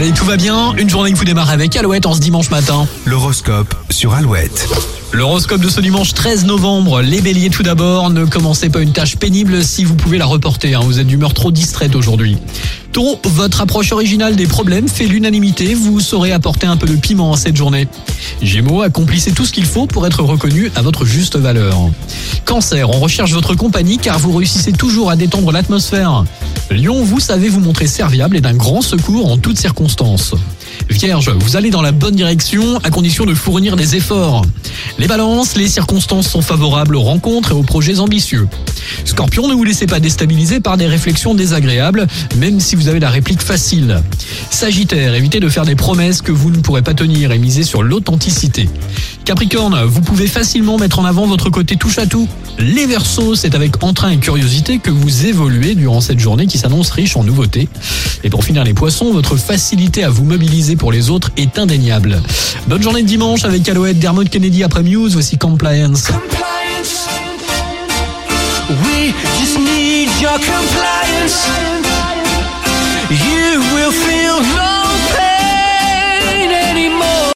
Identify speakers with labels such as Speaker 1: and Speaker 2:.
Speaker 1: Allez, tout va bien. Une journée que vous démarrez avec Alouette en ce dimanche matin.
Speaker 2: L'horoscope sur Alouette.
Speaker 1: L'horoscope de ce dimanche 13 novembre. Les béliers tout d'abord, ne commencez pas une tâche pénible si vous pouvez la reporter. hein. Vous êtes d'humeur trop distraite aujourd'hui. Taureau, votre approche originale des problèmes fait l'unanimité. Vous saurez apporter un peu de piment à cette journée. Gémeaux, accomplissez tout ce qu'il faut pour être reconnu à votre juste valeur. Cancer, on recherche votre compagnie car vous réussissez toujours à détendre l'atmosphère. Lion, vous savez vous montrer serviable et d'un grand secours en toutes circonstances. Vierge, vous allez dans la bonne direction à condition de fournir des efforts. Les balances, les circonstances sont favorables aux rencontres et aux projets ambitieux. Scorpion, ne vous laissez pas déstabiliser par des réflexions désagréables, même si vous avez la réplique facile. Sagittaire, évitez de faire des promesses que vous ne pourrez pas tenir et misez sur l'authenticité. Capricorne, vous pouvez facilement mettre en avant votre côté touche à tout. Les Verseaux, c'est avec entrain et curiosité que vous évoluez durant cette journée qui s'annonce riche en nouveautés. Et pour finir les poissons, votre facilité à vous mobiliser pour les autres est indéniable. Bonne journée de dimanche avec Alouette, Dermot Kennedy après Muse, voici Compliance.
Speaker 3: Compliance. We need your compliance.